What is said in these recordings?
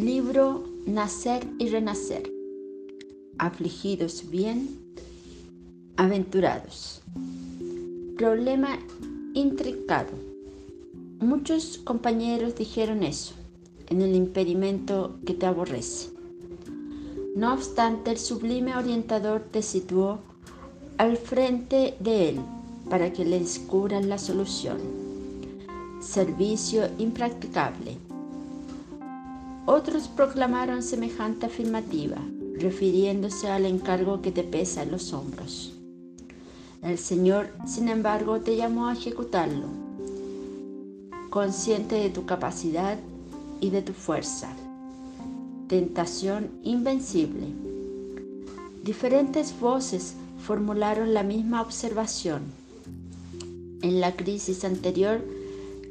Libro Nacer y Renacer. Afligidos bien, aventurados. Problema intricado. Muchos compañeros dijeron eso en el impedimento que te aborrece. No obstante, el sublime orientador te situó al frente de él para que le descubras la solución. Servicio impracticable. Otros proclamaron semejante afirmativa, refiriéndose al encargo que te pesa en los hombros. El Señor, sin embargo, te llamó a ejecutarlo, consciente de tu capacidad y de tu fuerza. Tentación invencible. Diferentes voces formularon la misma observación. En la crisis anterior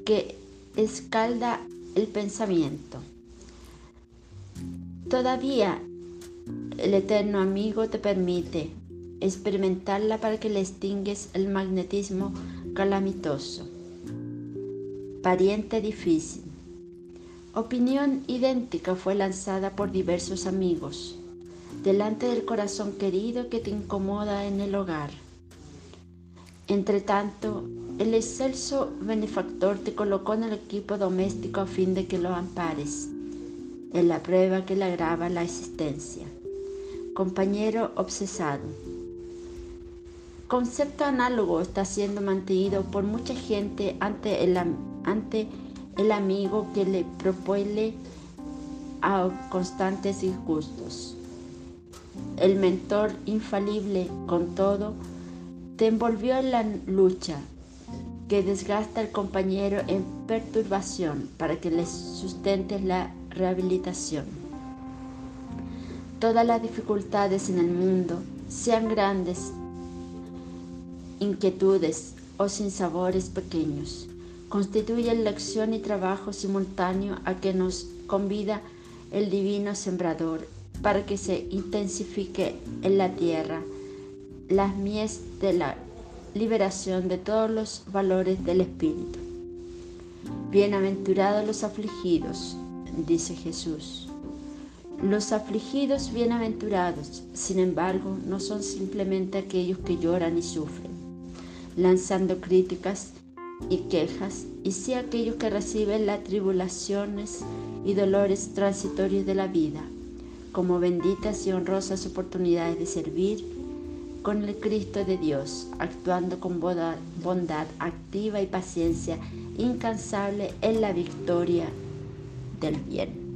que escalda el pensamiento. Todavía el eterno amigo te permite experimentarla para que le extingues el magnetismo calamitoso. Pariente difícil. Opinión idéntica fue lanzada por diversos amigos delante del corazón querido que te incomoda en el hogar. Entretanto, el excelso benefactor te colocó en el equipo doméstico a fin de que lo ampares, en la prueba que le agrava la existencia. Compañero obsesado. Concepto análogo está siendo mantenido por mucha gente ante el, ante el amigo que le propone a constantes disgustos. El mentor infalible, con todo, te envolvió en la lucha que desgasta al compañero en perturbación para que le sustentes la rehabilitación. Todas las dificultades en el mundo, sean grandes inquietudes o sinsabores pequeños, constituyen lección y trabajo simultáneo a que nos convida el divino sembrador para que se intensifique en la tierra las mies de la liberación de todos los valores del Espíritu. Bienaventurados los afligidos, dice Jesús. Los afligidos bienaventurados, sin embargo, no son simplemente aquellos que lloran y sufren, lanzando críticas y quejas, y sí aquellos que reciben las tribulaciones y dolores transitorios de la vida, como benditas y honrosas oportunidades de servir con el Cristo de Dios, actuando con bondad activa y paciencia incansable en la victoria del bien.